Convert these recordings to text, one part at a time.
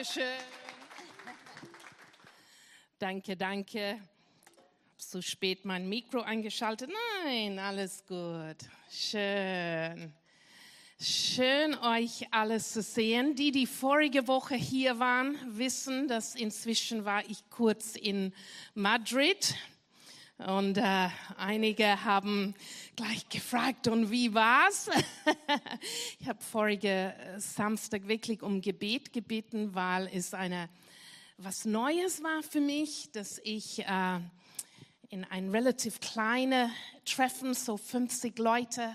Dankeschön. Danke, danke. Zu spät mein Mikro eingeschaltet? Nein, alles gut. Schön. Schön, euch alles zu sehen. Die, die vorige Woche hier waren, wissen, dass inzwischen war ich kurz in Madrid. Und äh, einige haben gleich gefragt, und wie war's? ich habe vorige Samstag wirklich um Gebet gebeten, weil es eine was Neues war für mich, dass ich äh, in ein relativ kleine Treffen, so 50 Leute,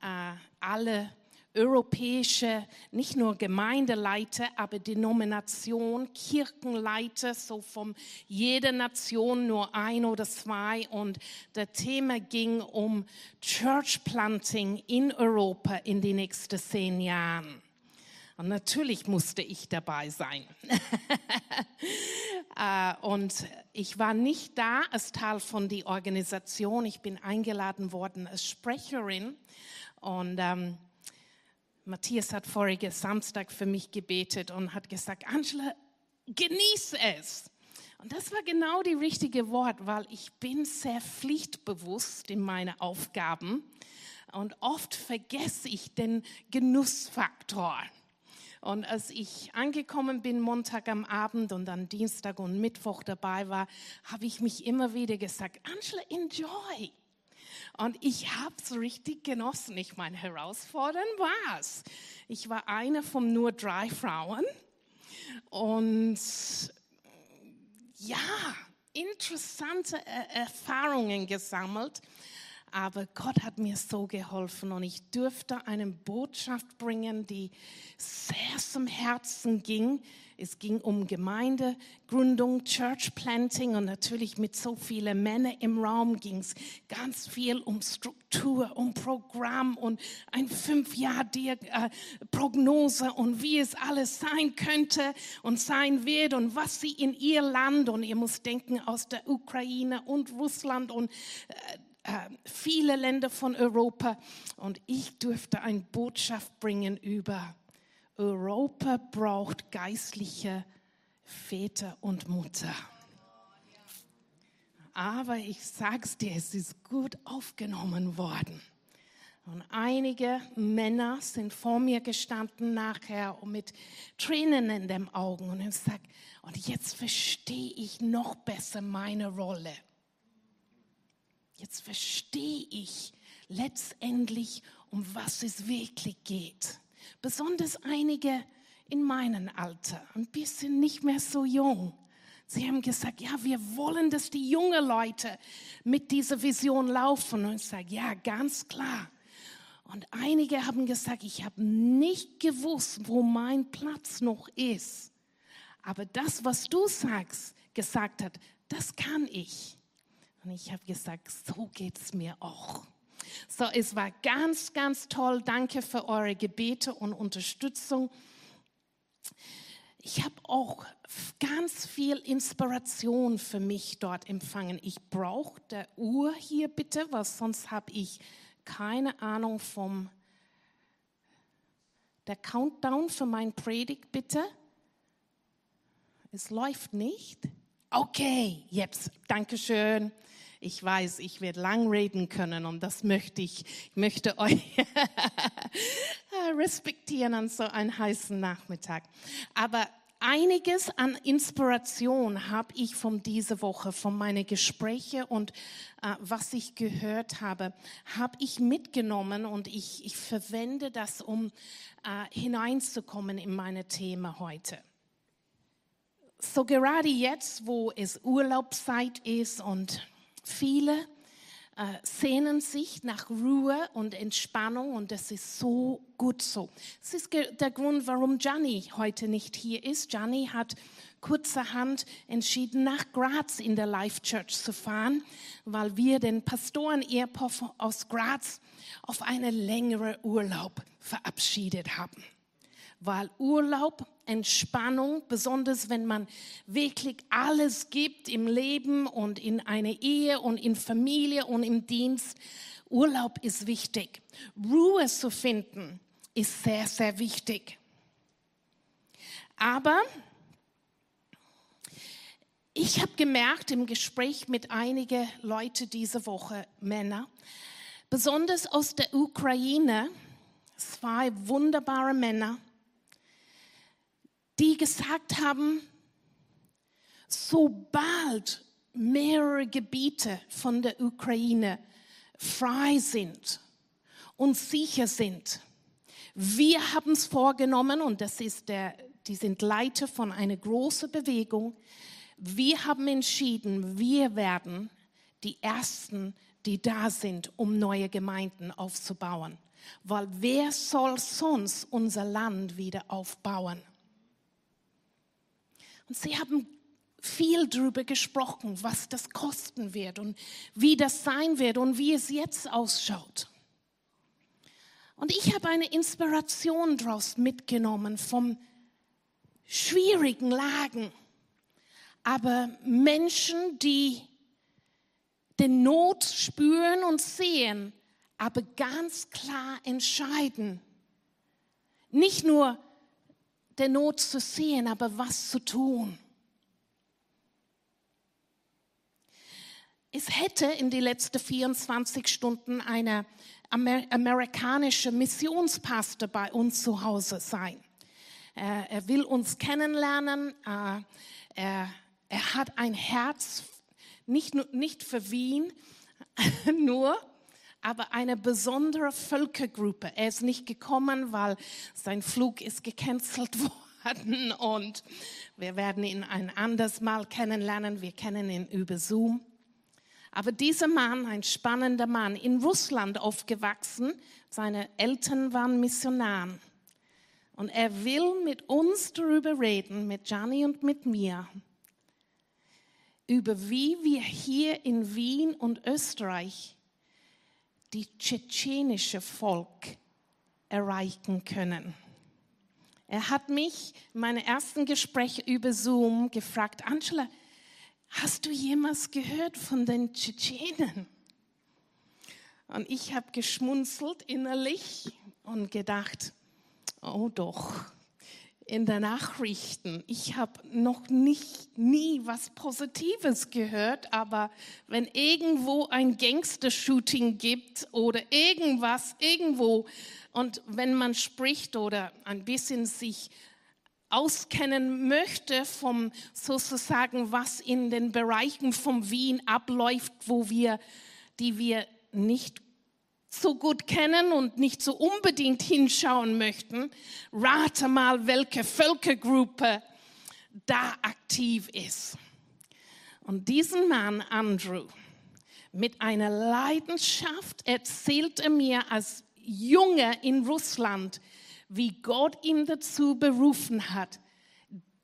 äh, alle europäische, nicht nur Gemeindeleiter, aber Denomination, Kirchenleiter, so von jeder Nation nur ein oder zwei. Und das Thema ging um Church Planting in Europa in den nächsten zehn Jahren. Und natürlich musste ich dabei sein. Äh, und ich war nicht da als Teil von der Organisation. Ich bin eingeladen worden als Sprecherin. Und ähm, Matthias hat voriges Samstag für mich gebetet und hat gesagt, Angela, genieße es. Und das war genau die richtige Wort, weil ich bin sehr pflichtbewusst in meinen Aufgaben und oft vergesse ich den Genussfaktor. Und als ich angekommen bin, Montag am Abend und dann Dienstag und Mittwoch dabei war, habe ich mich immer wieder gesagt, Angela, enjoy. Und ich habe es richtig genossen. Ich meine, herausfordernd war es. Ich war eine von nur drei Frauen. Und ja, interessante Erfahrungen gesammelt. Aber Gott hat mir so geholfen und ich durfte eine Botschaft bringen, die sehr zum Herzen ging. Es ging um Gemeindegründung, Church Planting und natürlich mit so vielen Männern im Raum ging es ganz viel um Struktur, um Programm und ein Fünfjahr-Prognose äh, und wie es alles sein könnte und sein wird und was sie in ihr Land und ihr müsst denken aus der Ukraine und Russland und äh, äh, viele Länder von Europa. Und ich durfte eine Botschaft bringen über Europa braucht geistliche Väter und Mutter. Aber ich sag's dir, es ist gut aufgenommen worden. Und einige Männer sind vor mir gestanden nachher mit Tränen in den Augen und ich sag, und jetzt verstehe ich noch besser meine Rolle jetzt verstehe ich letztendlich, um was es wirklich geht. Besonders einige in meinem Alter, ein bisschen nicht mehr so jung. Sie haben gesagt, ja, wir wollen, dass die jungen Leute mit dieser Vision laufen. Und ich sage, ja, ganz klar. Und einige haben gesagt, ich habe nicht gewusst, wo mein Platz noch ist. Aber das, was du sagst, gesagt hat, das kann ich. Und ich habe gesagt, so geht es mir auch. So, es war ganz, ganz toll. Danke für eure Gebete und Unterstützung. Ich habe auch ganz viel Inspiration für mich dort empfangen. Ich brauche der Uhr hier bitte, weil sonst habe ich keine Ahnung vom der Countdown für mein Predigt bitte. Es läuft nicht. Okay, jetzt. Dankeschön. Ich weiß, ich werde lang reden können und das möchte ich. Ich möchte euch respektieren an so einem heißen Nachmittag. Aber einiges an Inspiration habe ich von dieser Woche, von meinen Gesprächen und äh, was ich gehört habe, habe ich mitgenommen und ich, ich verwende das, um äh, hineinzukommen in meine Thema heute. So gerade jetzt, wo es Urlaubszeit ist und Viele äh, sehnen sich nach Ruhe und Entspannung und das ist so gut so. Das ist der Grund, warum Gianni heute nicht hier ist. Gianni hat kurzerhand entschieden, nach Graz in der Life Church zu fahren, weil wir den Pastoren Ehepaar aus Graz auf einen längeren Urlaub verabschiedet haben weil Urlaub, Entspannung, besonders wenn man wirklich alles gibt im Leben und in eine Ehe und in Familie und im Dienst, Urlaub ist wichtig. Ruhe zu finden ist sehr, sehr wichtig. Aber ich habe gemerkt im Gespräch mit einigen Leuten diese Woche, Männer, besonders aus der Ukraine, zwei wunderbare Männer, die gesagt haben, sobald mehrere Gebiete von der Ukraine frei sind und sicher sind, wir haben es vorgenommen, und das ist der, die sind Leiter von einer großen Bewegung, wir haben entschieden, wir werden die Ersten, die da sind, um neue Gemeinden aufzubauen. Weil wer soll sonst unser Land wieder aufbauen? Und sie haben viel darüber gesprochen, was das kosten wird und wie das sein wird und wie es jetzt ausschaut. Und ich habe eine Inspiration daraus mitgenommen vom schwierigen Lagen, aber Menschen, die den Not spüren und sehen, aber ganz klar entscheiden, nicht nur der Not zu sehen, aber was zu tun. Es hätte in die letzten 24 Stunden eine Amer amerikanische Missionspastor bei uns zu Hause sein. Er, er will uns kennenlernen. Er, er, hat ein Herz nicht, nicht für Wien nur, aber eine besondere Völkergruppe. Er ist nicht gekommen, weil sein Flug ist gecancelt worden und wir werden ihn ein anderes Mal kennenlernen. Wir kennen ihn über Zoom. Aber dieser Mann, ein spannender Mann, in Russland aufgewachsen, seine Eltern waren Missionaren. Und er will mit uns darüber reden, mit Gianni und mit mir, über wie wir hier in Wien und Österreich die tschetschenische Volk erreichen können. Er hat mich in meinem ersten Gespräch über Zoom gefragt, Angela, hast du jemals gehört von den Tschetschenen? Und ich habe geschmunzelt innerlich und gedacht, oh doch, in den Nachrichten, ich habe noch nicht, nie was Positives gehört, aber wenn irgendwo ein Gangster-Shooting gibt oder irgendwas irgendwo und wenn man spricht oder ein bisschen sich auskennen möchte vom sozusagen, was in den Bereichen von Wien abläuft, wo wir, die wir nicht so gut kennen und nicht so unbedingt hinschauen möchten, rate mal, welche Völkergruppe da aktiv ist. Und diesen Mann, Andrew, mit einer Leidenschaft erzählt er mir als Junge in Russland, wie Gott ihn dazu berufen hat,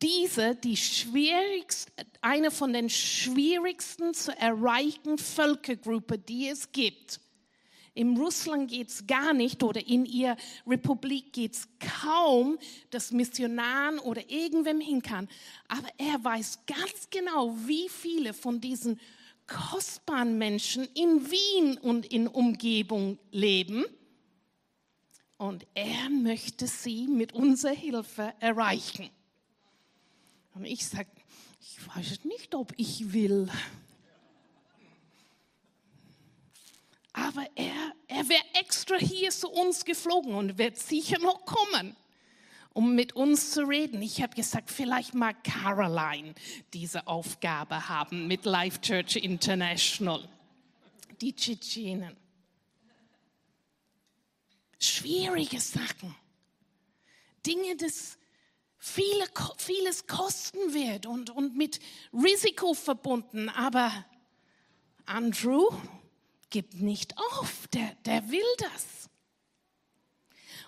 diese, die schwierigste, eine von den schwierigsten zu erreichen Völkergruppe, die es gibt. In Russland geht es gar nicht oder in ihrer Republik geht es kaum, dass Missionaren oder irgendwem hin kann. Aber er weiß ganz genau, wie viele von diesen kostbaren Menschen in Wien und in Umgebung leben und er möchte sie mit unserer Hilfe erreichen. Und ich sage, ich weiß nicht, ob ich will. Aber er, er wäre extra hier zu uns geflogen und wird sicher noch kommen, um mit uns zu reden. Ich habe gesagt, vielleicht mag Caroline diese Aufgabe haben mit Life Church International. Die Tschetschenen schwierige Sachen. Dinge, das viele, vieles kosten wird und, und mit Risiko verbunden. Aber Andrew gibt nicht auf, der, der will das.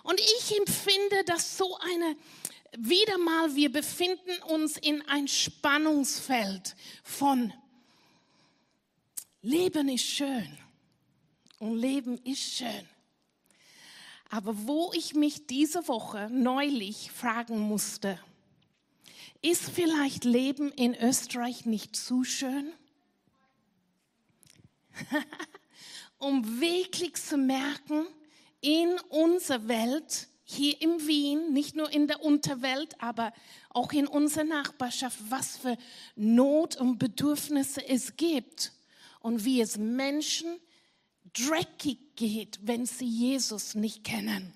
Und ich empfinde das so eine, wieder mal, wir befinden uns in ein Spannungsfeld von Leben ist schön und Leben ist schön. Aber wo ich mich diese Woche neulich fragen musste, ist vielleicht Leben in Österreich nicht zu schön? um wirklich zu merken, in unserer Welt, hier in Wien, nicht nur in der Unterwelt, aber auch in unserer Nachbarschaft, was für Not und Bedürfnisse es gibt und wie es Menschen dreckig geht, wenn sie Jesus nicht kennen.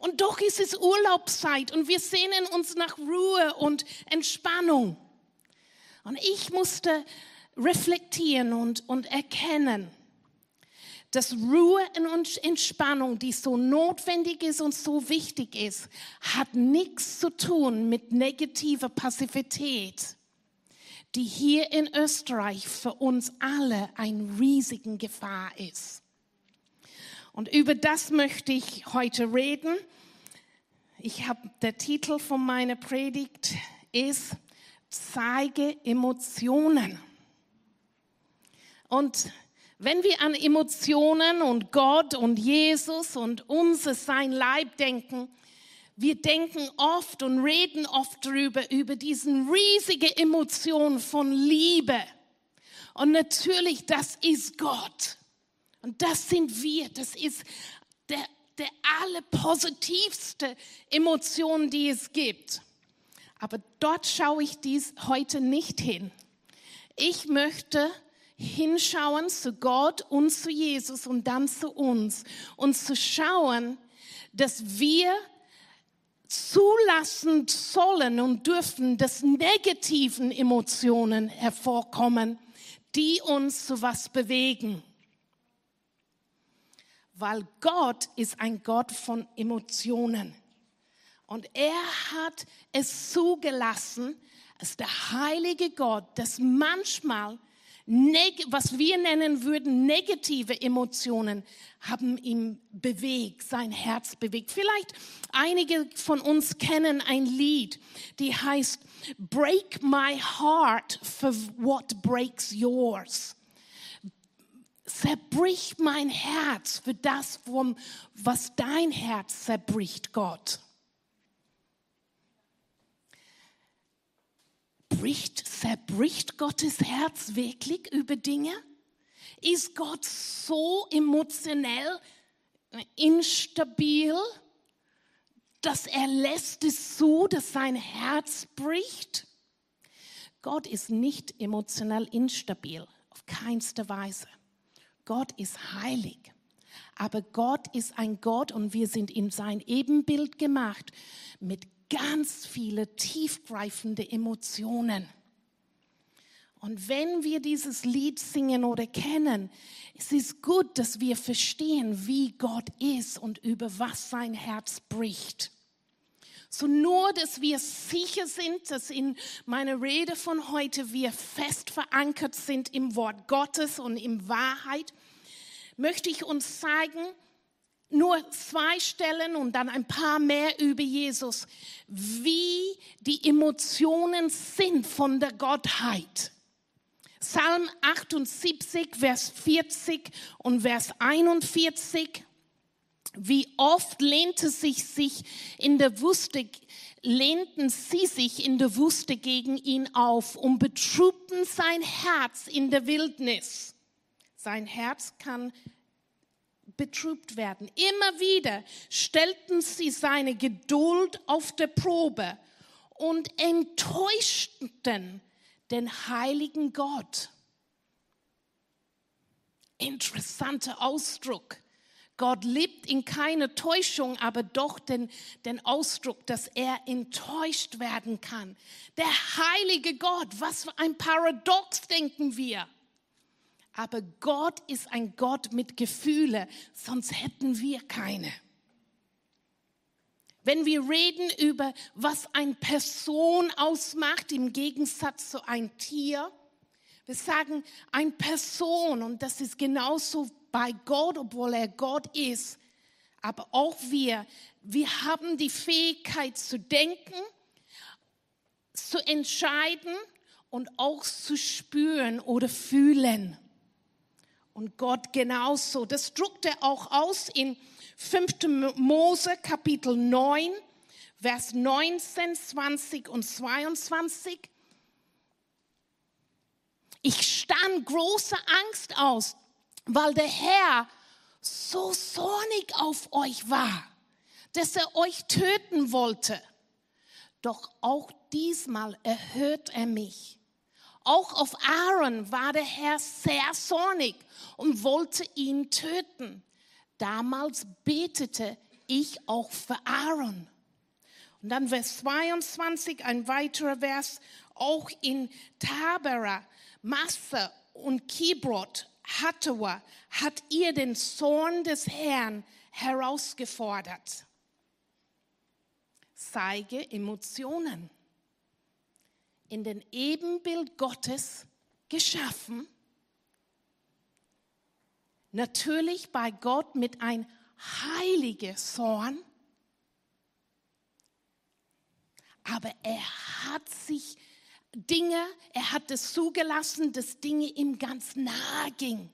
Und doch ist es Urlaubszeit und wir sehnen uns nach Ruhe und Entspannung. Und ich musste reflektieren und, und erkennen, dass Ruhe und Entspannung, die so notwendig ist und so wichtig ist, hat nichts zu tun mit negativer Passivität, die hier in Österreich für uns alle ein riesigen Gefahr ist. Und über das möchte ich heute reden. Ich habe der Titel von meiner Predigt ist Zeige Emotionen. Und wenn wir an Emotionen und Gott und Jesus und unser sein Leib denken, wir denken oft und reden oft darüber, über diesen riesige Emotion von Liebe. Und natürlich, das ist Gott. Und das sind wir. Das ist der, der allerpositivste Emotion, die es gibt. Aber dort schaue ich dies heute nicht hin. Ich möchte hinschauen zu Gott und zu Jesus und dann zu uns und zu schauen, dass wir zulassen sollen und dürfen, dass negativen Emotionen hervorkommen, die uns zu was bewegen. Weil Gott ist ein Gott von Emotionen. Und er hat es zugelassen, als der heilige Gott, dass manchmal was wir nennen würden negative Emotionen, haben ihn bewegt, sein Herz bewegt. Vielleicht einige von uns kennen ein Lied, die heißt Break my heart for what breaks yours. Zerbrich mein Herz für das, was dein Herz zerbricht, Gott. Bricht, zerbricht Gottes Herz wirklich über Dinge? Ist Gott so emotionell instabil, dass er lässt es zu, dass sein Herz bricht? Gott ist nicht emotionell instabil, auf keinster Weise. Gott ist heilig. Aber Gott ist ein Gott und wir sind in sein Ebenbild gemacht mit ganz viele tiefgreifende Emotionen. Und wenn wir dieses Lied singen oder kennen, es ist gut, dass wir verstehen, wie Gott ist und über was sein Herz bricht. So nur, dass wir sicher sind, dass in meiner Rede von heute wir fest verankert sind im Wort Gottes und in Wahrheit, möchte ich uns zeigen, nur zwei Stellen und dann ein paar mehr über Jesus, wie die Emotionen sind von der Gottheit. Psalm 78, Vers 40 und Vers 41. Wie oft lehnte sich sich in der Wüste, lehnten sie sich in der Wüste gegen ihn auf und betrübten sein Herz in der Wildnis. Sein Herz kann betrübt werden. Immer wieder stellten sie seine Geduld auf der Probe und enttäuschten den heiligen Gott. Interessanter Ausdruck. Gott liebt in keine Täuschung, aber doch den, den Ausdruck, dass er enttäuscht werden kann. Der heilige Gott, was für ein Paradox denken wir. Aber Gott ist ein Gott mit Gefühle, sonst hätten wir keine. Wenn wir reden über, was eine Person ausmacht im Gegensatz zu einem Tier, wir sagen eine Person und das ist genauso bei Gott, obwohl er Gott ist. Aber auch wir, wir haben die Fähigkeit zu denken, zu entscheiden und auch zu spüren oder fühlen. Und Gott genauso. Das druckt er auch aus in 5. Mose Kapitel 9, Vers 19, 20 und 22. Ich stand große Angst aus, weil der Herr so zornig auf euch war. dass er euch töten wollte. Doch auch diesmal erhört er mich. Auch auf Aaron war der Herr sehr zornig und wollte ihn töten. Damals betete ich auch für Aaron. Und dann Vers 22, ein weiterer Vers, auch in Tabera, Massa und Kibrot, Hattawa, hat ihr den Zorn des Herrn herausgefordert. Zeige Emotionen. In den Ebenbild Gottes geschaffen. Natürlich bei Gott mit ein heiliger Zorn. Aber er hat sich Dinge, er hat es zugelassen, dass Dinge ihm ganz nahe gingen.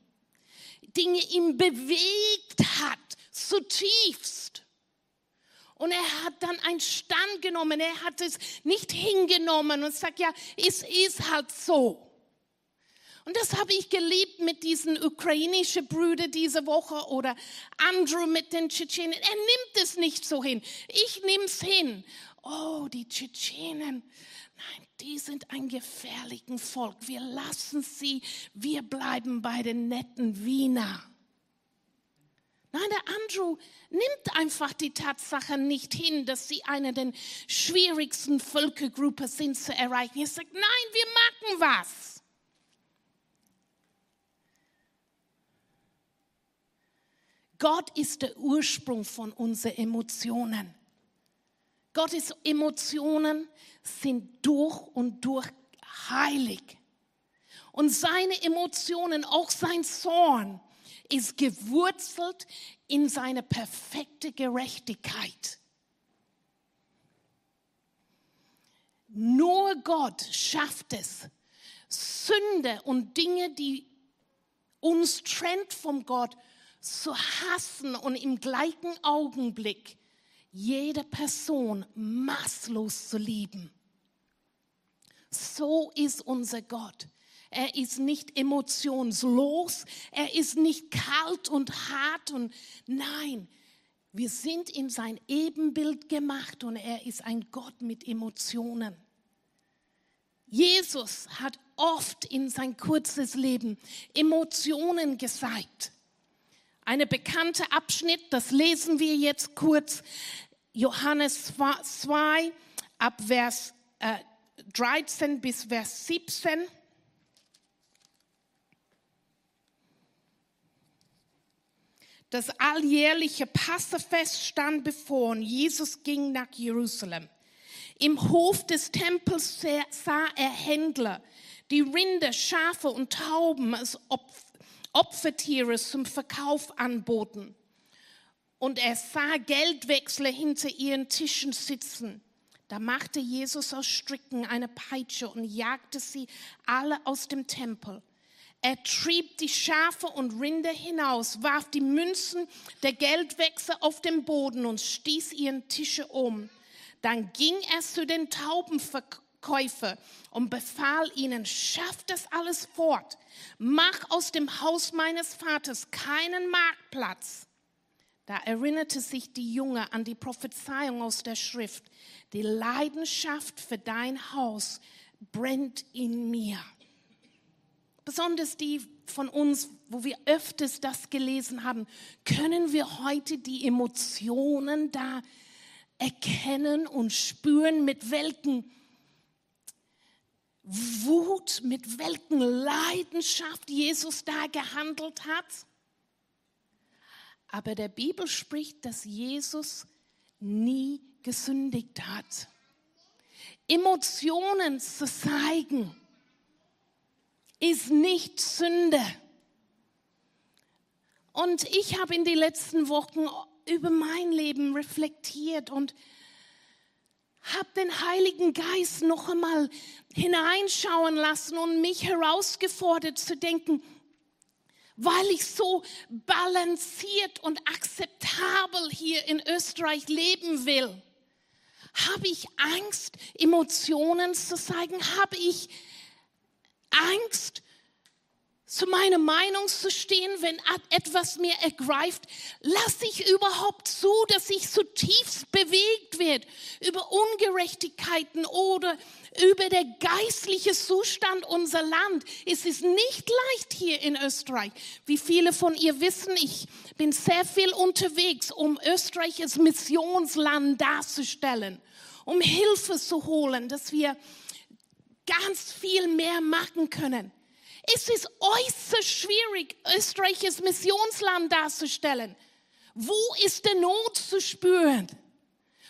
Dinge ihm bewegt hat, zutiefst. Und er hat dann einen Stand genommen, er hat es nicht hingenommen und sagt, ja, es ist halt so. Und das habe ich geliebt mit diesen ukrainischen Brüdern diese Woche oder Andrew mit den Tschetschenen. Er nimmt es nicht so hin. Ich nehme es hin. Oh, die Tschetschenen. Nein, die sind ein gefährliches Volk. Wir lassen sie. Wir bleiben bei den netten Wiener. Nein, der Andrew nimmt einfach die Tatsache nicht hin, dass sie eine der schwierigsten Völkergruppen sind zu erreichen. Er sagt, nein, wir machen was. Gott ist der Ursprung von unseren Emotionen. Gottes Emotionen sind durch und durch heilig. Und seine Emotionen, auch sein Zorn, ist gewurzelt in seine perfekte Gerechtigkeit. Nur Gott schafft es, Sünde und Dinge, die uns trennt vom Gott, zu hassen und im gleichen Augenblick jede Person maßlos zu lieben. So ist unser Gott. Er ist nicht emotionslos, er ist nicht kalt und hart und nein, wir sind in sein Ebenbild gemacht und er ist ein Gott mit Emotionen. Jesus hat oft in sein kurzes Leben Emotionen gezeigt. Eine bekannte Abschnitt, das lesen wir jetzt kurz, Johannes 2 ab Vers äh, 13 bis Vers 17. Das alljährliche Passafest stand bevor und Jesus ging nach Jerusalem. Im Hof des Tempels sah er Händler, die Rinder, Schafe und Tauben als Opfertiere zum Verkauf anboten. Und er sah Geldwechsler hinter ihren Tischen sitzen. Da machte Jesus aus Stricken eine Peitsche und jagte sie alle aus dem Tempel. Er trieb die Schafe und Rinder hinaus, warf die Münzen der Geldwechsel auf den Boden und stieß ihren Tische um. Dann ging er zu den Taubenverkäufern und befahl ihnen, schafft das alles fort. Mach aus dem Haus meines Vaters keinen Marktplatz. Da erinnerte sich die Junge an die Prophezeiung aus der Schrift. Die Leidenschaft für dein Haus brennt in mir besonders die von uns, wo wir öfters das gelesen haben, können wir heute die Emotionen da erkennen und spüren, mit welchen Wut, mit welchen Leidenschaft Jesus da gehandelt hat. Aber der Bibel spricht, dass Jesus nie gesündigt hat. Emotionen zu zeigen, ist nicht Sünde. Und ich habe in den letzten Wochen über mein Leben reflektiert und habe den Heiligen Geist noch einmal hineinschauen lassen und mich herausgefordert zu denken, weil ich so balanciert und akzeptabel hier in Österreich leben will. Habe ich Angst, Emotionen zu zeigen? Habe ich Angst, zu meiner Meinung zu stehen, wenn etwas mir ergreift, lasse ich überhaupt zu, dass ich zutiefst bewegt werde über Ungerechtigkeiten oder über der geistliche Zustand unser Land. Es ist nicht leicht hier in Österreich. Wie viele von ihr wissen, ich bin sehr viel unterwegs, um Österreich als Missionsland darzustellen, um Hilfe zu holen, dass wir ganz viel mehr machen können. Es ist äußerst schwierig, Österreich als Missionsland darzustellen. Wo ist der Not zu spüren?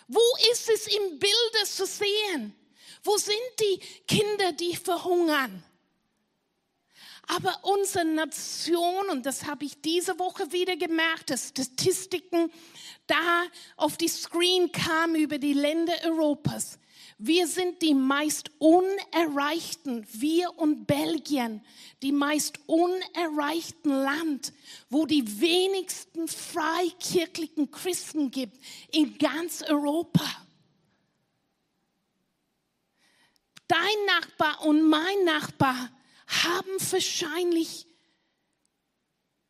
Wo ist es im Bilde zu sehen? Wo sind die Kinder, die verhungern? Aber unsere Nation, und das habe ich diese Woche wieder gemerkt, dass Statistiken da auf die Screen kamen über die Länder Europas. Wir sind die meist unerreichten, wir und Belgien, die meist unerreichten Land, wo die wenigsten freikirchlichen Christen gibt in ganz Europa. Dein Nachbar und mein Nachbar haben wahrscheinlich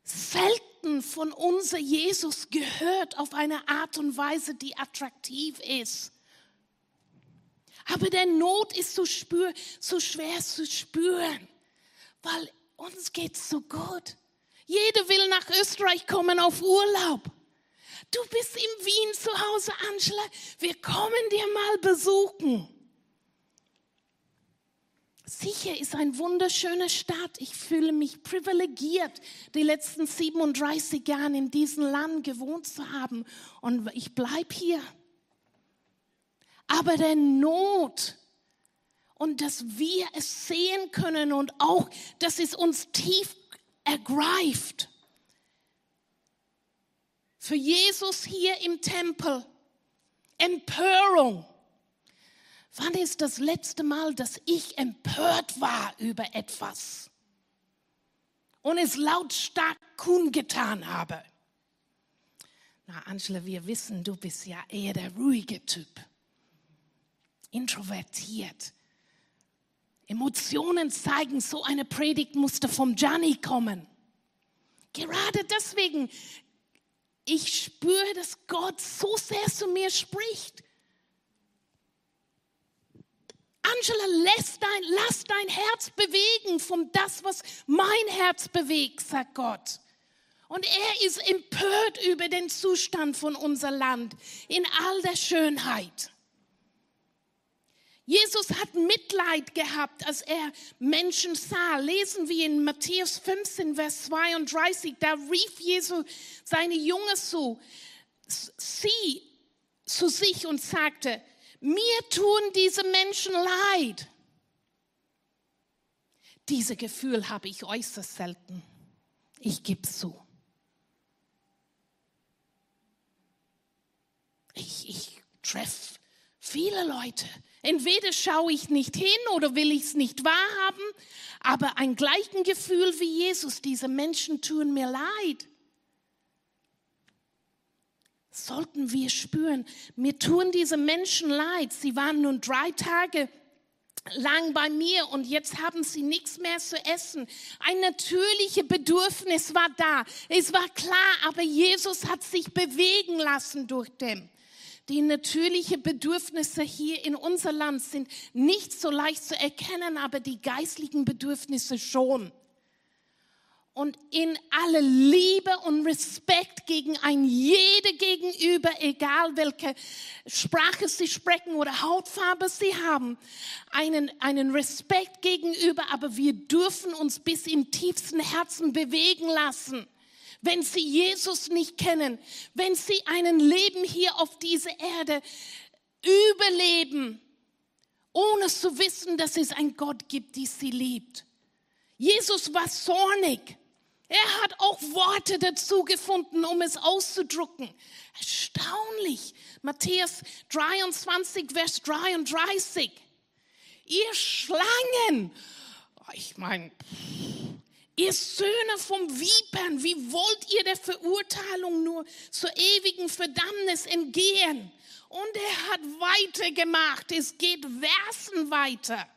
selten von unser Jesus gehört auf eine Art und Weise, die attraktiv ist. Aber der Not ist so, spür, so schwer zu spüren, weil uns geht's so gut. Jeder will nach Österreich kommen auf Urlaub. Du bist in Wien zu Hause, Angela. Wir kommen dir mal besuchen. Sicher ist ein wunderschöner Stadt. Ich fühle mich privilegiert, die letzten 37 Jahre in diesem Land gewohnt zu haben. Und ich bleibe hier aber der Not und dass wir es sehen können und auch, dass es uns tief ergreift. Für Jesus hier im Tempel Empörung. Wann ist das letzte Mal, dass ich empört war über etwas und es lautstark kundgetan habe? Na, Angela, wir wissen, du bist ja eher der ruhige Typ introvertiert. Emotionen zeigen, so eine Predigt musste vom Gianni kommen. Gerade deswegen, ich spüre, dass Gott so sehr zu mir spricht. Angela, lass dein, lass dein Herz bewegen von das, was mein Herz bewegt, sagt Gott. Und er ist empört über den Zustand von unser Land in all der Schönheit. Jesus hat Mitleid gehabt, als er Menschen sah. Lesen wir in Matthäus 15, Vers 32. Da rief Jesus seine Jünger zu, sie zu sich und sagte, mir tun diese Menschen leid. Diese Gefühl habe ich äußerst selten. Ich gebe es zu. Ich, ich treffe viele Leute, Entweder schaue ich nicht hin oder will ich es nicht wahrhaben, aber ein gleichen Gefühl wie Jesus, diese Menschen tun mir leid. Sollten wir spüren, mir tun diese Menschen leid. Sie waren nun drei Tage lang bei mir und jetzt haben sie nichts mehr zu essen. Ein natürliches Bedürfnis war da. Es war klar, aber Jesus hat sich bewegen lassen durch dem. Die natürlichen Bedürfnisse hier in unser Land sind nicht so leicht zu erkennen, aber die geistlichen Bedürfnisse schon. Und in aller Liebe und Respekt gegen ein jede gegenüber, egal welche Sprache sie sprechen oder Hautfarbe sie haben, einen, einen Respekt gegenüber, aber wir dürfen uns bis im tiefsten Herzen bewegen lassen wenn sie Jesus nicht kennen, wenn sie einen Leben hier auf dieser Erde überleben, ohne zu wissen, dass es einen Gott gibt, die sie liebt. Jesus war zornig. Er hat auch Worte dazu gefunden, um es auszudrücken. Erstaunlich. Matthäus 23, Vers 33. Ihr Schlangen. Ich meine, Ihr Söhne vom Vipern, wie wollt ihr der Verurteilung nur zur ewigen Verdammnis entgehen? Und er hat weitergemacht. Es geht Versen weiter.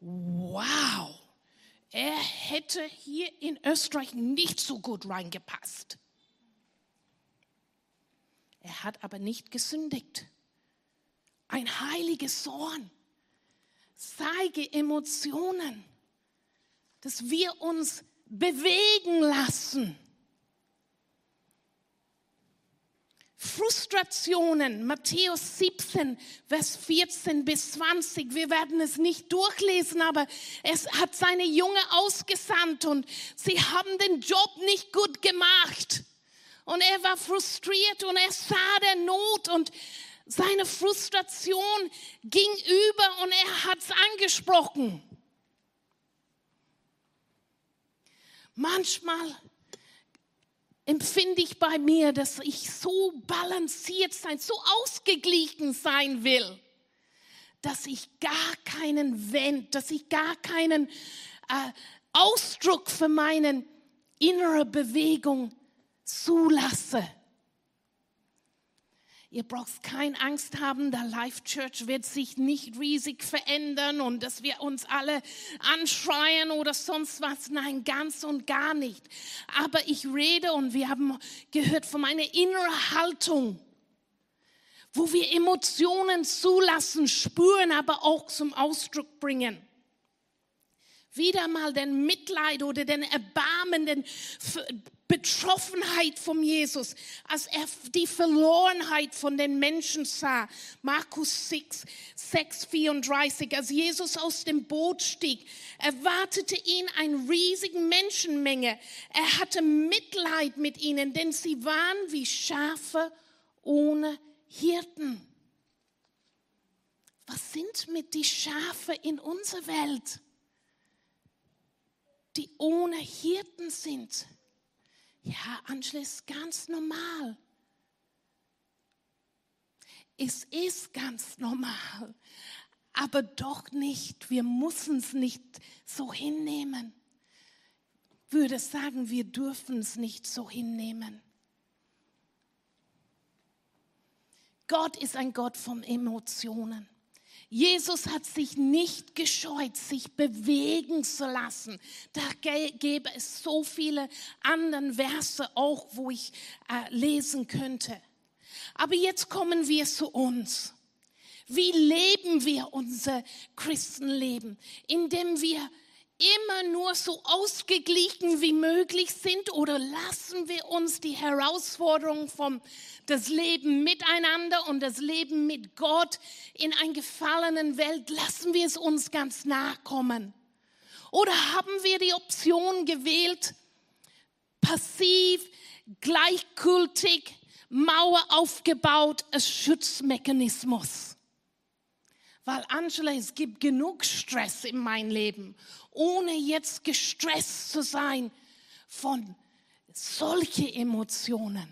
Wow. er hätte hier in Österreich nicht so gut reingepasst. Er hat aber nicht gesündigt. Ein heiliges Sohn. Zeige Emotionen, dass wir uns bewegen lassen. Frustrationen, Matthäus 17, Vers 14 bis 20. Wir werden es nicht durchlesen, aber es hat seine Junge ausgesandt und sie haben den Job nicht gut gemacht. Und er war frustriert und er sah der Not und seine Frustration ging über und er hat es angesprochen. Manchmal empfinde ich bei mir, dass ich so balanciert sein, so ausgeglichen sein will, dass ich gar keinen Wend, dass ich gar keinen äh, Ausdruck für meine innere Bewegung zulasse. Ihr braucht keine Angst haben, der Life Church wird sich nicht riesig verändern und dass wir uns alle anschreien oder sonst was. Nein, ganz und gar nicht. Aber ich rede und wir haben gehört von meiner inneren Haltung, wo wir Emotionen zulassen, spüren, aber auch zum Ausdruck bringen wieder mal den Mitleid oder den Erbarmen, den Betroffenheit von Jesus, als er die Verlorenheit von den Menschen sah. Markus 6, 6, 34, als Jesus aus dem Boot stieg, erwartete ihn eine riesige Menschenmenge. Er hatte Mitleid mit ihnen, denn sie waren wie Schafe ohne Hirten. Was sind mit die Schafe in unserer Welt, die ohne Hirten sind? Ja, ist ganz normal. Es ist ganz normal, aber doch nicht. Wir müssen es nicht so hinnehmen. Ich würde sagen, wir dürfen es nicht so hinnehmen. Gott ist ein Gott von Emotionen. Jesus hat sich nicht gescheut, sich bewegen zu lassen. Da gäbe es so viele andere Verse auch, wo ich äh, lesen könnte. Aber jetzt kommen wir zu uns. Wie leben wir unser Christenleben? Indem wir immer nur so ausgeglichen wie möglich sind oder lassen wir uns die Herausforderung vom das Leben miteinander und das Leben mit Gott in einer gefallenen Welt lassen wir es uns ganz nahe kommen? Oder haben wir die Option gewählt, passiv, gleichgültig, Mauer aufgebaut als Schutzmechanismus? Weil Angela, es gibt genug Stress in meinem Leben ohne jetzt gestresst zu sein von solchen Emotionen.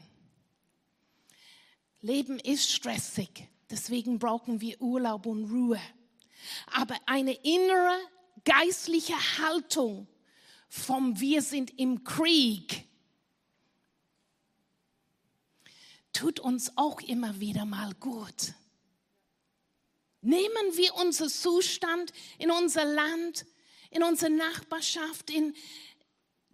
Leben ist stressig, deswegen brauchen wir Urlaub und Ruhe. Aber eine innere geistliche Haltung vom Wir sind im Krieg tut uns auch immer wieder mal gut. Nehmen wir unseren Zustand in unser Land in unserer Nachbarschaft, in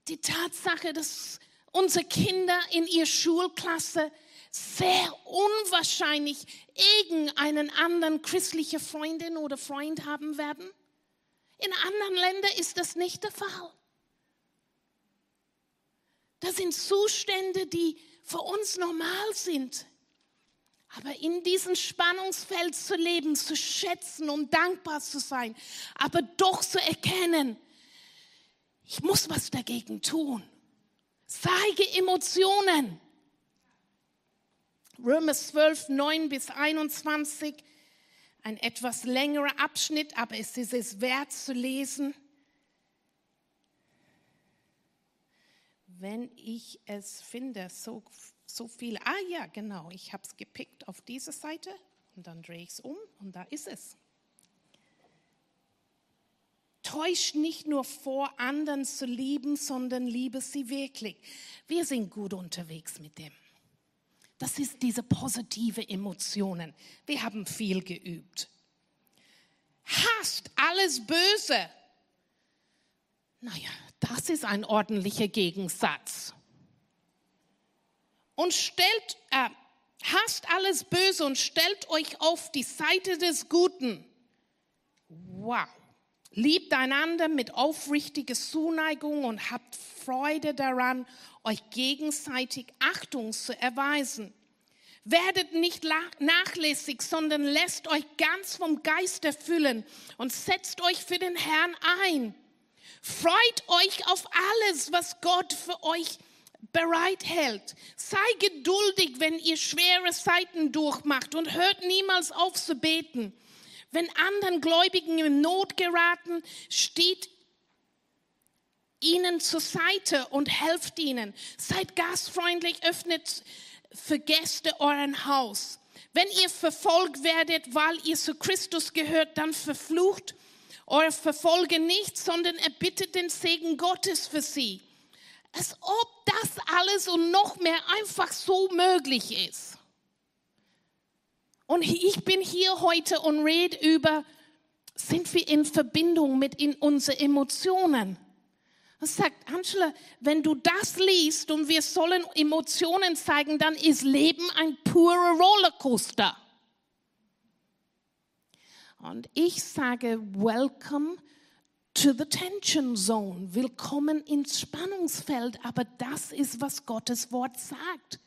die Tatsache, dass unsere Kinder in ihrer Schulklasse sehr unwahrscheinlich irgendeinen anderen christlichen Freundin oder Freund haben werden. In anderen Ländern ist das nicht der Fall. Das sind Zustände, die für uns normal sind. Aber in diesem Spannungsfeld zu leben, zu schätzen und dankbar zu sein, aber doch zu erkennen, ich muss was dagegen tun. Zeige Emotionen. Römer 12, 9 bis 21, ein etwas längerer Abschnitt, aber es ist es wert zu lesen. Wenn ich es finde, so so viel. Ah ja, genau, ich habe es gepickt auf diese Seite und dann drehe ich es um und da ist es. Täusch nicht nur vor, anderen zu lieben, sondern liebe sie wirklich. Wir sind gut unterwegs mit dem. Das ist diese positive Emotionen. Wir haben viel geübt. Hasst alles Böse. Naja, das ist ein ordentlicher Gegensatz. Und stellt, äh, hasst alles Böse und stellt euch auf die Seite des Guten. Wow. Liebt einander mit aufrichtiger Zuneigung und habt Freude daran, euch gegenseitig Achtung zu erweisen. Werdet nicht nachlässig, sondern lässt euch ganz vom Geist erfüllen und setzt euch für den Herrn ein. Freut euch auf alles, was Gott für euch bereithält. Sei geduldig, wenn ihr schwere Zeiten durchmacht und hört niemals auf zu beten. Wenn anderen Gläubigen in Not geraten, steht ihnen zur Seite und helft ihnen. Seid gastfreundlich, öffnet für Gäste euren Haus. Wenn ihr verfolgt werdet, weil ihr zu Christus gehört, dann verflucht eure Verfolger nicht, sondern erbittet den Segen Gottes für sie. Als ob das alles und noch mehr einfach so möglich ist. Und ich bin hier heute und rede über, sind wir in Verbindung mit in unsere Emotionen? Das sagt Angela, wenn du das liest und wir sollen Emotionen zeigen, dann ist Leben ein purer Rollercoaster. Und ich sage, welcome to the tension zone. Willkommen ins Spannungsfeld. Aber das ist, was Gottes Wort sagt.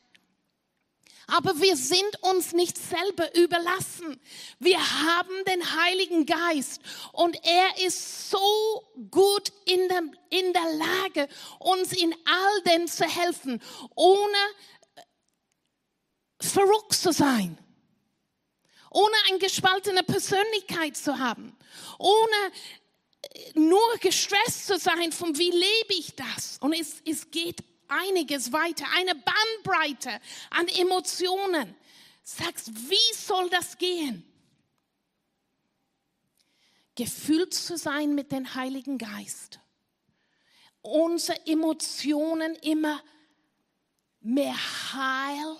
Aber wir sind uns nicht selber überlassen. Wir haben den Heiligen Geist und er ist so gut in der, in der Lage, uns in all dem zu helfen, ohne verrückt zu sein, ohne eine gespaltene Persönlichkeit zu haben, ohne nur gestresst zu sein von wie lebe ich das. Und es, es geht einiges weiter, eine Bandbreite an Emotionen. Sagst, wie soll das gehen? Gefüllt zu sein mit dem Heiligen Geist. Unsere Emotionen immer mehr heil,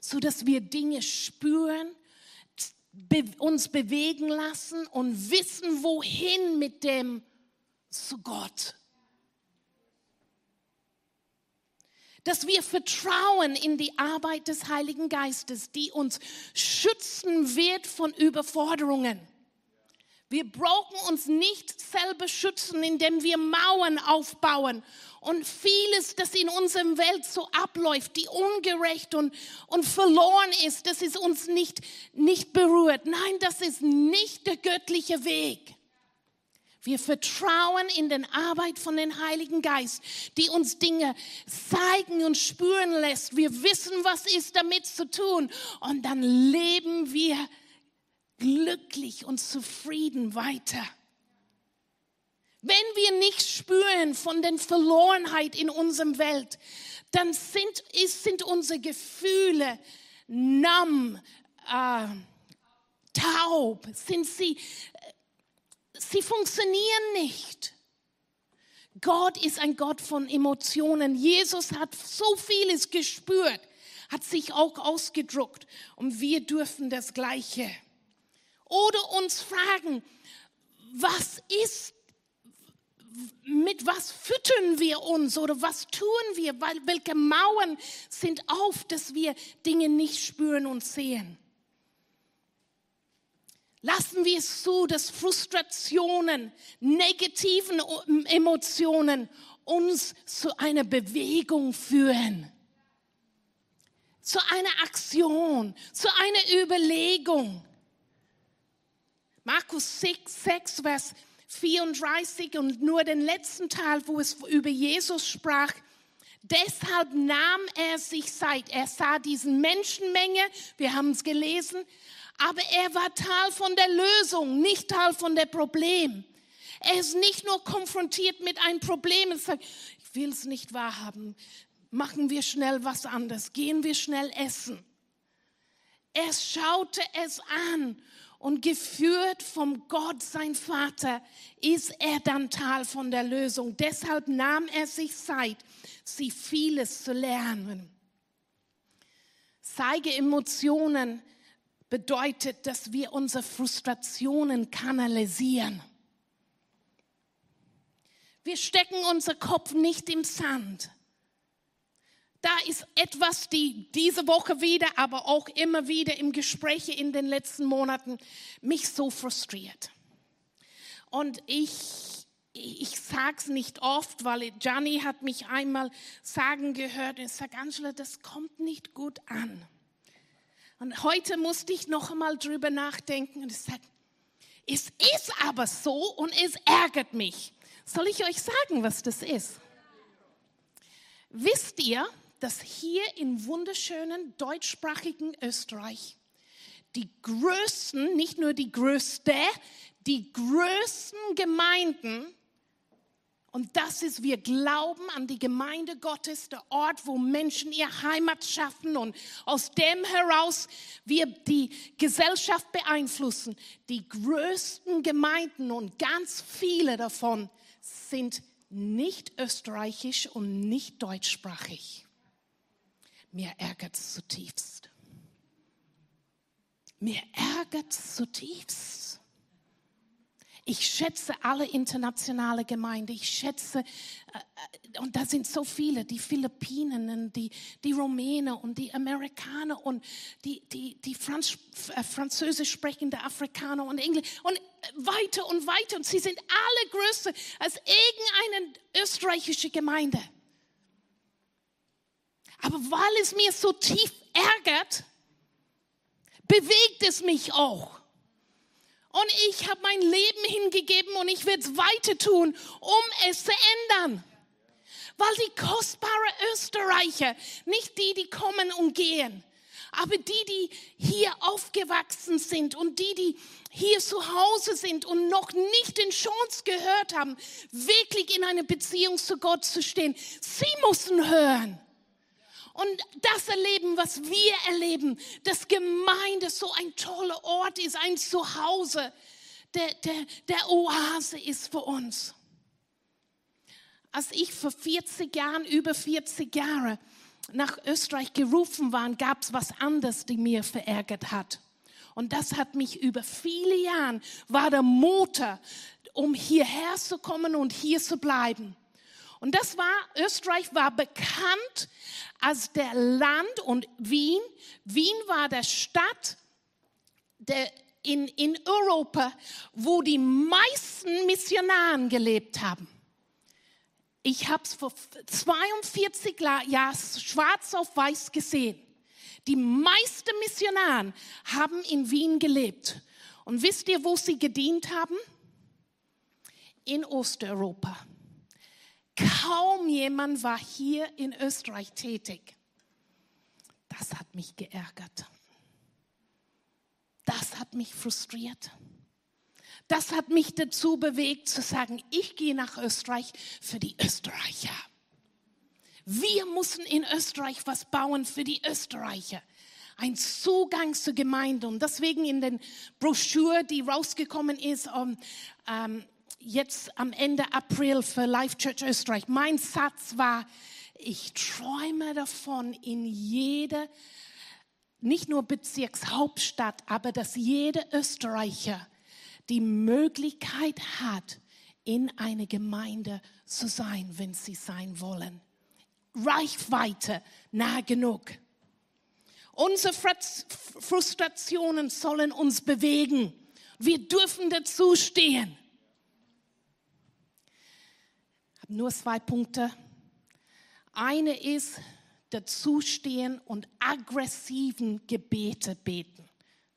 so dass wir Dinge spüren, uns bewegen lassen und wissen, wohin mit dem zu Gott. dass wir vertrauen in die Arbeit des Heiligen Geistes, die uns schützen wird von Überforderungen. Wir brauchen uns nicht selber schützen, indem wir Mauern aufbauen und vieles, das in unserer Welt so abläuft, die ungerecht und, und verloren ist, das ist uns nicht, nicht berührt. Nein, das ist nicht der göttliche Weg. Wir vertrauen in den Arbeit von den Heiligen Geist, die uns Dinge zeigen und spüren lässt. Wir wissen, was ist damit zu tun. Und dann leben wir glücklich und zufrieden weiter. Wenn wir nicht spüren von der Verlorenheit in unserer Welt, dann sind, ist, sind unsere Gefühle namm, äh, taub, sind sie sie funktionieren nicht. Gott ist ein Gott von Emotionen. Jesus hat so vieles gespürt, hat sich auch ausgedruckt und wir dürfen das Gleiche. Oder uns fragen, was ist, mit was füttern wir uns oder was tun wir, weil welche Mauern sind auf, dass wir Dinge nicht spüren und sehen. Lassen wir es zu, dass Frustrationen, negativen Emotionen uns zu einer Bewegung führen, zu einer Aktion, zu einer Überlegung. Markus 6, 6, Vers 34 und nur den letzten Teil, wo es über Jesus sprach. Deshalb nahm er sich Zeit. Er sah diesen Menschenmenge, wir haben es gelesen, aber er war Teil von der Lösung, nicht Teil von der Problem. Er ist nicht nur konfrontiert mit einem Problem und sagt, ich will es nicht wahrhaben, machen wir schnell was anderes, gehen wir schnell essen. Er schaute es an und geführt vom Gott, sein Vater, ist er dann Teil von der Lösung. Deshalb nahm er sich Zeit, sie vieles zu lernen. Zeige Emotionen bedeutet, dass wir unsere Frustrationen kanalisieren. Wir stecken unser Kopf nicht im Sand. Da ist etwas, die diese Woche wieder, aber auch immer wieder im Gespräch in den letzten Monaten mich so frustriert. Und ich, ich sag's nicht oft, weil Gianni hat mich einmal sagen gehört, ich sage, Angela, das kommt nicht gut an. Und heute musste ich noch einmal drüber nachdenken und ich sage, es ist aber so und es ärgert mich. Soll ich euch sagen, was das ist? Wisst ihr, dass hier im wunderschönen deutschsprachigen Österreich die größten, nicht nur die größte, die größten Gemeinden und das ist, wir glauben an die Gemeinde Gottes, der Ort, wo Menschen ihr Heimat schaffen und aus dem heraus wir die Gesellschaft beeinflussen. Die größten Gemeinden und ganz viele davon sind nicht österreichisch und nicht deutschsprachig. Mir ärgert es zutiefst. Mir ärgert es zutiefst. Ich schätze alle internationale Gemeinde. Ich schätze, äh, und da sind so viele, die Philippinen, die, die Rumänen und die Amerikaner und die, die, die Franz, äh, französisch sprechende Afrikaner und Englisch und weiter und weiter. Und sie sind alle größer als irgendeine österreichische Gemeinde. Aber weil es mir so tief ärgert, bewegt es mich auch. Und ich habe mein Leben hingegeben und ich werde es weiter tun, um es zu ändern. Weil die kostbare Österreicher, nicht die, die kommen und gehen, aber die, die hier aufgewachsen sind und die, die hier zu Hause sind und noch nicht den Chance gehört haben, wirklich in einer Beziehung zu Gott zu stehen, sie müssen hören und das erleben, was wir erleben, dass Gemeinde so ein toller Ort ist, ein Zuhause, der, der, der Oase ist für uns. Als ich vor 40 Jahren, über 40 Jahre nach Österreich gerufen war, gab es was anderes, die mir verärgert hat. Und das hat mich über viele Jahre, war der Motor, um hierher zu kommen und hier zu bleiben. Und das war, Österreich war bekannt als der Land und Wien. Wien war der Stadt der in, in Europa, wo die meisten Missionaren gelebt haben. Ich habe es vor 42 Jahren schwarz auf weiß gesehen. Die meisten Missionaren haben in Wien gelebt. Und wisst ihr, wo sie gedient haben? In Osteuropa. Kaum jemand war hier in Österreich tätig. Das hat mich geärgert. Das hat mich frustriert. Das hat mich dazu bewegt zu sagen, ich gehe nach Österreich für die Österreicher. Wir müssen in Österreich was bauen für die Österreicher. Ein Zugang zur Gemeinde. Und deswegen in den Broschüre, die rausgekommen ist, um, ähm, jetzt am Ende April für Life Church Österreich. Mein Satz war, ich träume davon, in jede, nicht nur Bezirkshauptstadt, aber dass jeder Österreicher die Möglichkeit hat, in eine Gemeinde zu sein, wenn sie sein wollen. Reichweite nah genug. Unsere Frustrationen sollen uns bewegen. Wir dürfen dazu stehen. Nur zwei Punkte. Eine ist dazustehen und aggressiven Gebete beten.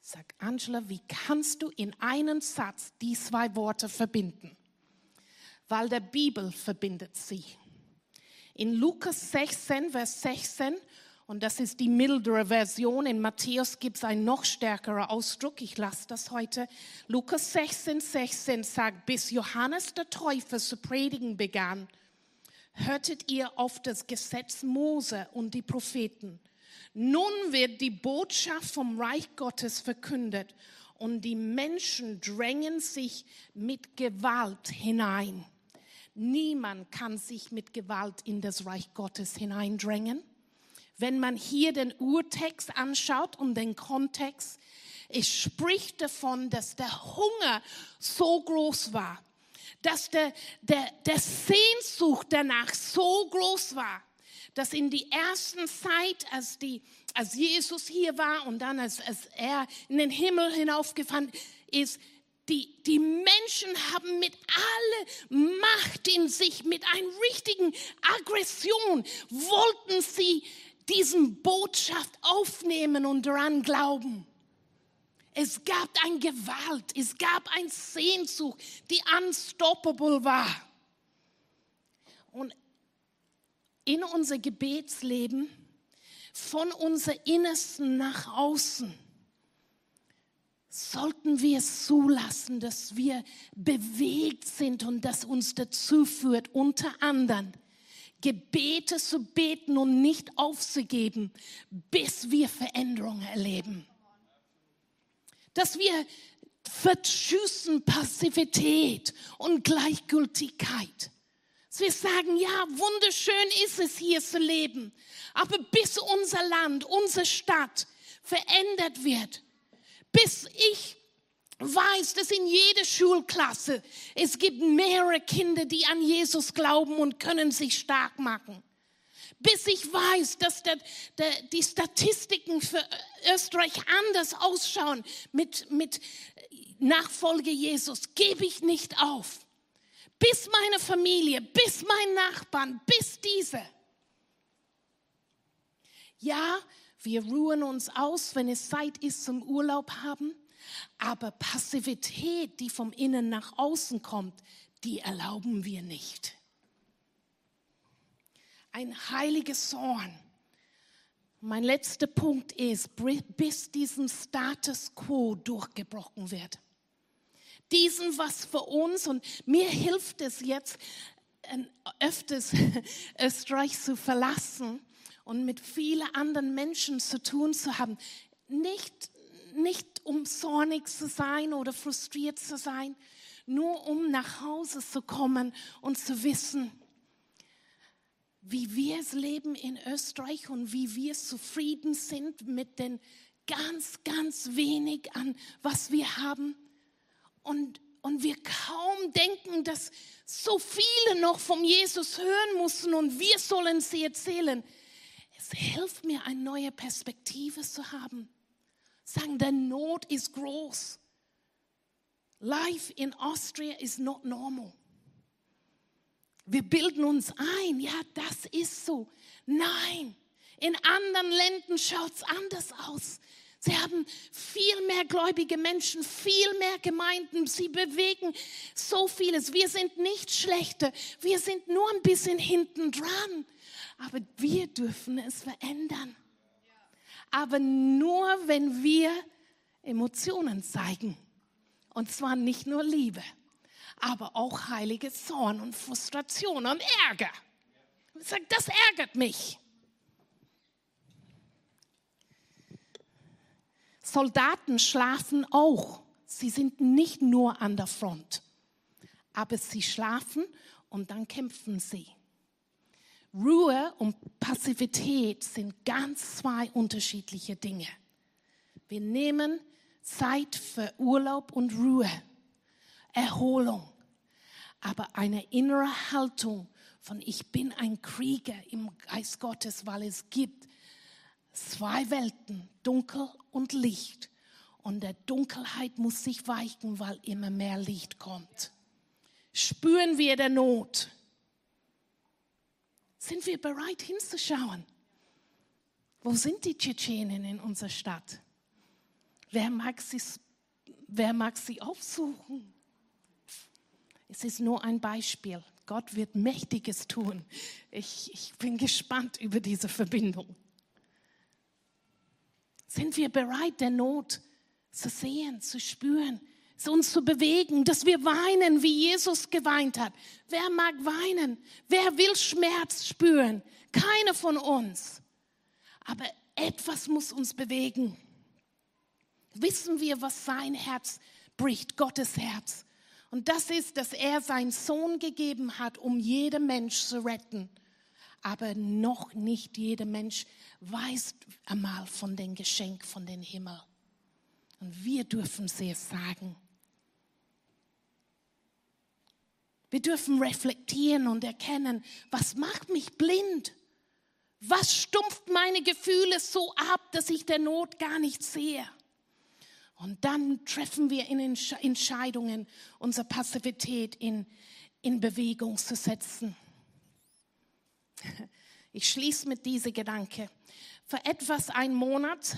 Sag Angela, wie kannst du in einen Satz die zwei Worte verbinden? Weil der Bibel verbindet sie. In Lukas 16, Vers 16 und das ist die mildere Version. In Matthäus gibt es einen noch stärkeren Ausdruck. Ich lasse das heute. Lukas 16, 16 sagt, bis Johannes der Täufer zu predigen begann, hörtet ihr auf das Gesetz Mose und die Propheten. Nun wird die Botschaft vom Reich Gottes verkündet und die Menschen drängen sich mit Gewalt hinein. Niemand kann sich mit Gewalt in das Reich Gottes hineindrängen. Wenn man hier den Urtext anschaut und den Kontext, es spricht davon, dass der Hunger so groß war, dass der, der, der Sehnsucht danach so groß war, dass in die ersten Zeit, als, die, als Jesus hier war und dann als, als er in den Himmel hinaufgefahren ist, die, die Menschen haben mit aller Macht in sich, mit einer richtigen Aggression, wollten sie diesen Botschaft aufnehmen und daran glauben. Es gab ein Gewalt, es gab ein Sehnsucht, die unstoppable war. Und in unser Gebetsleben, von unser Innersten nach außen, sollten wir es zulassen, dass wir bewegt sind und das uns dazu führt, unter anderem Gebete zu beten und nicht aufzugeben, bis wir Veränderungen erleben. Dass wir verschüssen Passivität und Gleichgültigkeit. Dass wir sagen, ja, wunderschön ist es hier zu leben, aber bis unser Land, unsere Stadt verändert wird, bis ich weiß, dass in jeder Schulklasse es gibt mehrere Kinder, die an Jesus glauben und können sich stark machen. Bis ich weiß, dass der, der, die Statistiken für Österreich anders ausschauen mit, mit Nachfolge Jesus, gebe ich nicht auf. Bis meine Familie, bis mein Nachbarn, bis diese. Ja, wir ruhen uns aus, wenn es Zeit ist zum Urlaub haben. Aber Passivität, die vom Innen nach außen kommt, die erlauben wir nicht. Ein heiliges Zorn. Mein letzter Punkt ist, bis diesen Status quo durchgebrochen wird. Diesen, was für uns, und mir hilft es jetzt, öfters Österreich zu verlassen, und mit vielen anderen Menschen zu tun zu haben. Nicht, nicht um zornig zu sein oder frustriert zu sein, nur um nach Hause zu kommen und zu wissen, wie wir es leben in Österreich und wie wir zufrieden sind mit den ganz, ganz wenig an, was wir haben. Und, und wir kaum denken, dass so viele noch vom Jesus hören müssen und wir sollen sie erzählen. Es hilft mir, eine neue Perspektive zu haben. Sagen, der Not ist groß. Life in Austria is not normal. Wir bilden uns ein, ja, das ist so. Nein, in anderen Ländern schaut es anders aus. Sie haben viel mehr gläubige Menschen, viel mehr Gemeinden. Sie bewegen so vieles. Wir sind nicht schlechter. Wir sind nur ein bisschen hinten dran. Aber wir dürfen es verändern. Aber nur, wenn wir Emotionen zeigen. Und zwar nicht nur Liebe, aber auch heilige Zorn und Frustration und Ärger. Ich sage, das ärgert mich. Soldaten schlafen auch. Sie sind nicht nur an der Front, aber sie schlafen und dann kämpfen sie. Ruhe und Passivität sind ganz zwei unterschiedliche Dinge. Wir nehmen Zeit für Urlaub und Ruhe, Erholung, aber eine innere Haltung von ich bin ein Krieger im Geist Gottes, weil es gibt zwei Welten, Dunkel und Licht. Und der Dunkelheit muss sich weichen, weil immer mehr Licht kommt. Spüren wir der Not sind wir bereit hinzuschauen? Wo sind die Tschetschenen in unserer Stadt? Wer mag sie, wer mag sie aufsuchen? Es ist nur ein Beispiel. Gott wird Mächtiges tun. Ich, ich bin gespannt über diese Verbindung. Sind wir bereit, der Not zu sehen, zu spüren, uns zu bewegen, dass wir weinen, wie Jesus geweint hat. Wer mag weinen? Wer will Schmerz spüren? Keiner von uns. Aber etwas muss uns bewegen. Wissen wir, was sein Herz bricht, Gottes Herz. Und das ist, dass er seinen Sohn gegeben hat, um jeden Mensch zu retten. Aber noch nicht jeder Mensch weiß einmal von dem Geschenk von dem Himmel. Und wir dürfen es sagen. Wir dürfen reflektieren und erkennen, was macht mich blind? Was stumpft meine Gefühle so ab, dass ich der Not gar nicht sehe? Und dann treffen wir in Entscheidungen, unsere Passivität in, in Bewegung zu setzen. Ich schließe mit diesem Gedanke. Vor etwas ein Monat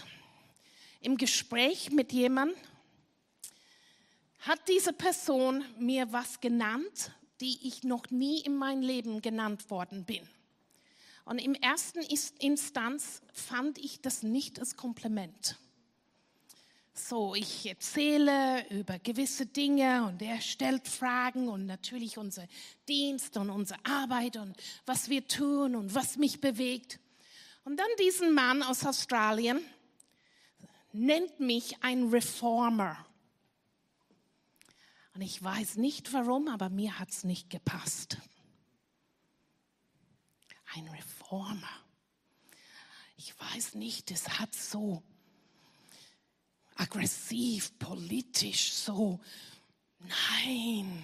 im Gespräch mit jemandem hat diese Person mir was genannt, die ich noch nie in meinem Leben genannt worden bin. Und im ersten Instanz fand ich das nicht als Kompliment. So, ich erzähle über gewisse Dinge und er stellt Fragen und natürlich unser Dienst und unsere Arbeit und was wir tun und was mich bewegt. Und dann diesen Mann aus Australien nennt mich ein Reformer. Und ich weiß nicht warum, aber mir hat es nicht gepasst. Ein Reformer. Ich weiß nicht, es hat so aggressiv, politisch, so, nein,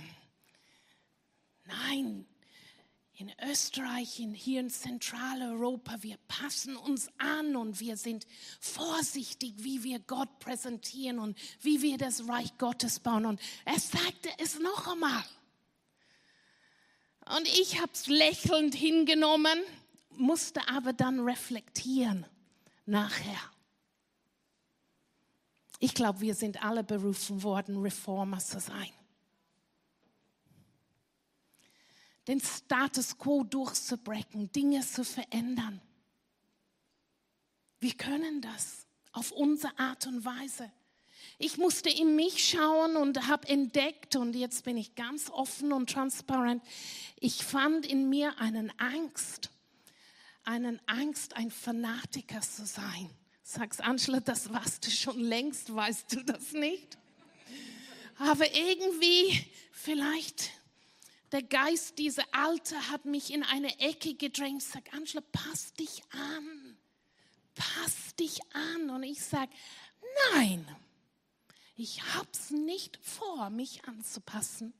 nein, in Österreich, in, hier in Zentraleuropa, wir passen uns an und wir sind vorsichtig, wie wir Gott präsentieren und wie wir das Reich Gottes bauen. Und er sagte es noch einmal. Und ich habe es lächelnd hingenommen, musste aber dann reflektieren nachher. Ich glaube, wir sind alle berufen worden, Reformer zu sein. Den Status quo durchzubrechen, Dinge zu verändern. Wir können das auf unsere Art und Weise. Ich musste in mich schauen und habe entdeckt, und jetzt bin ich ganz offen und transparent, ich fand in mir einen Angst, einen Angst, ein Fanatiker zu sein. Sagst Angela, das warst du schon längst, weißt du das nicht? Aber irgendwie, vielleicht der Geist, dieser Alte, hat mich in eine Ecke gedrängt. Sag, Angela, pass dich an. Pass dich an. Und ich sage, nein, ich hab's nicht vor, mich anzupassen,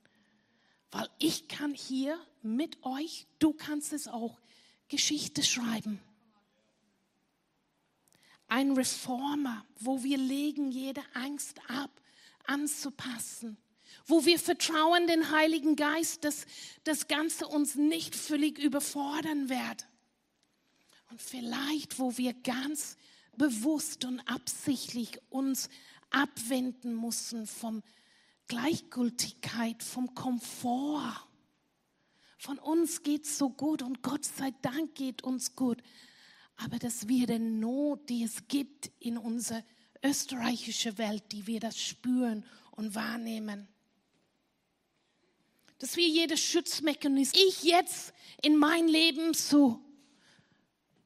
weil ich kann hier mit euch, du kannst es auch, Geschichte schreiben. Ein Reformer, wo wir legen jede Angst ab, anzupassen wo wir vertrauen den Heiligen Geist, dass das Ganze uns nicht völlig überfordern wird. Und vielleicht, wo wir ganz bewusst und absichtlich uns abwenden müssen vom Gleichgültigkeit, vom Komfort. Von uns geht es so gut und Gott sei Dank geht uns gut. Aber dass wir der Not, die es gibt in unserer österreichischen Welt, die wir das spüren und wahrnehmen dass wir jedes Schutzmechanismus, ich jetzt in mein Leben so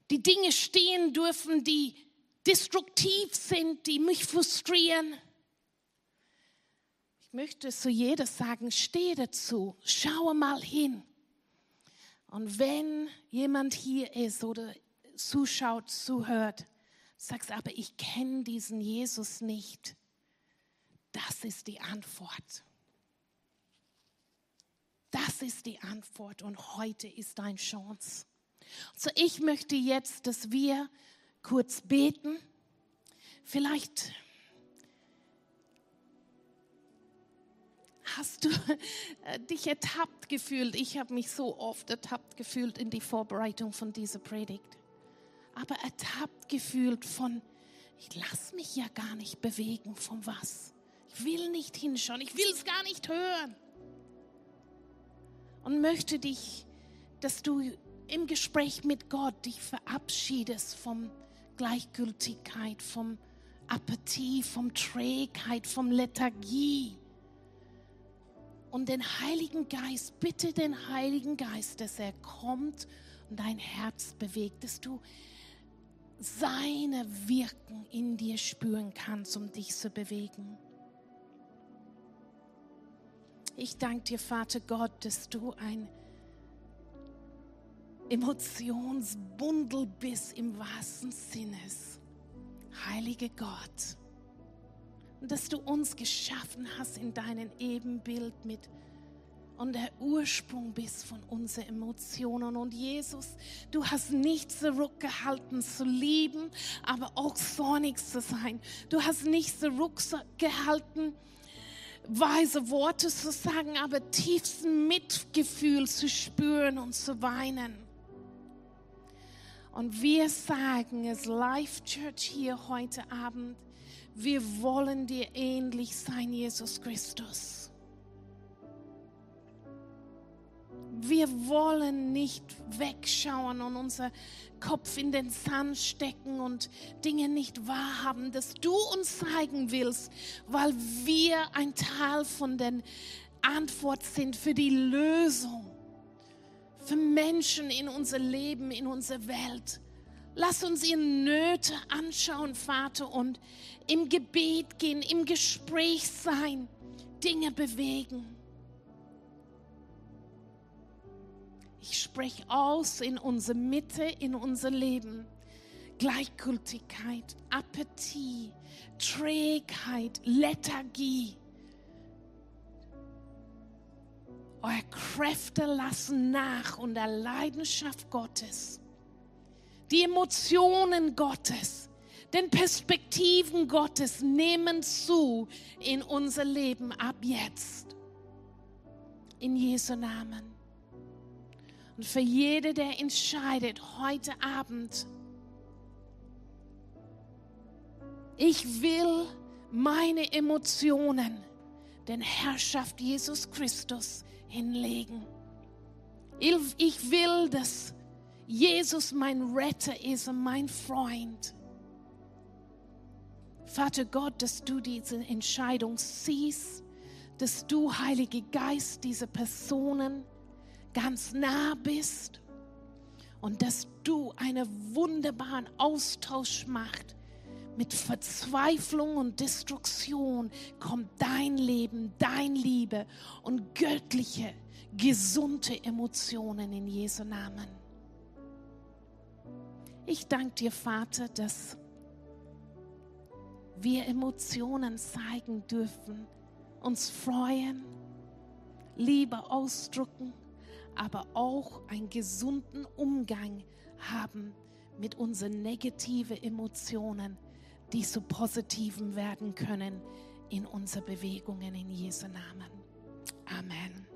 die Dinge stehen dürfen, die destruktiv sind, die mich frustrieren. Ich möchte zu jeder sagen, stehe dazu, schaue mal hin. Und wenn jemand hier ist oder zuschaut, zuhört, sagst aber ich kenne diesen Jesus nicht. Das ist die Antwort. Das ist die Antwort und heute ist deine Chance. So, ich möchte jetzt, dass wir kurz beten. Vielleicht hast du äh, dich ertappt gefühlt. Ich habe mich so oft ertappt gefühlt in die Vorbereitung von dieser Predigt. Aber ertappt gefühlt von, ich lasse mich ja gar nicht bewegen von was. Ich will nicht hinschauen, ich will es gar nicht hören und möchte dich, dass du im Gespräch mit Gott dich verabschiedest vom Gleichgültigkeit, vom Apathie, vom Trägheit, vom Lethargie. Und den Heiligen Geist, bitte den Heiligen Geist, dass er kommt und dein Herz bewegt, dass du seine Wirken in dir spüren kannst, um dich zu bewegen. Ich danke dir, Vater Gott, dass du ein Emotionsbundel bist im wahrsten Sinne. Heilige Gott. Und dass du uns geschaffen hast in deinem Ebenbild mit und der Ursprung bist von unseren Emotionen. Und Jesus, du hast nicht zurückgehalten zu lieben, aber auch zornig zu sein. Du hast nicht zurückgehalten, weise Worte zu sagen, aber tiefsten Mitgefühl zu spüren und zu weinen. Und wir sagen es Life Church hier heute Abend, wir wollen dir ähnlich sein, Jesus Christus. Wir wollen nicht wegschauen und unser Kopf in den Sand stecken und Dinge nicht wahrhaben, dass du uns zeigen willst, weil wir ein Teil von der Antwort sind für die Lösung, für Menschen in unser Leben, in unsere Welt. Lass uns ihre Nöte anschauen, Vater, und im Gebet gehen, im Gespräch sein, Dinge bewegen. Ich spreche aus in unsere Mitte, in unser Leben. Gleichgültigkeit, Appetit, Trägheit, Lethargie. Eure Kräfte lassen nach und der Leidenschaft Gottes, die Emotionen Gottes, den Perspektiven Gottes nehmen zu in unser Leben ab jetzt. In Jesu Namen. Und für jede, der entscheidet heute Abend, ich will meine Emotionen den Herrschaft Jesus Christus hinlegen. Ich will, dass Jesus mein Retter ist und mein Freund. Vater Gott, dass du diese Entscheidung siehst, dass du, Heilige Geist, diese Personen ganz nah bist und dass du einen wunderbaren Austausch machst. Mit Verzweiflung und Destruktion kommt dein Leben, dein Liebe und göttliche, gesunde Emotionen in Jesu Namen. Ich danke dir, Vater, dass wir Emotionen zeigen dürfen, uns freuen, Liebe ausdrücken aber auch einen gesunden Umgang haben mit unseren negativen Emotionen, die zu positiven werden können in unseren Bewegungen in Jesu Namen. Amen.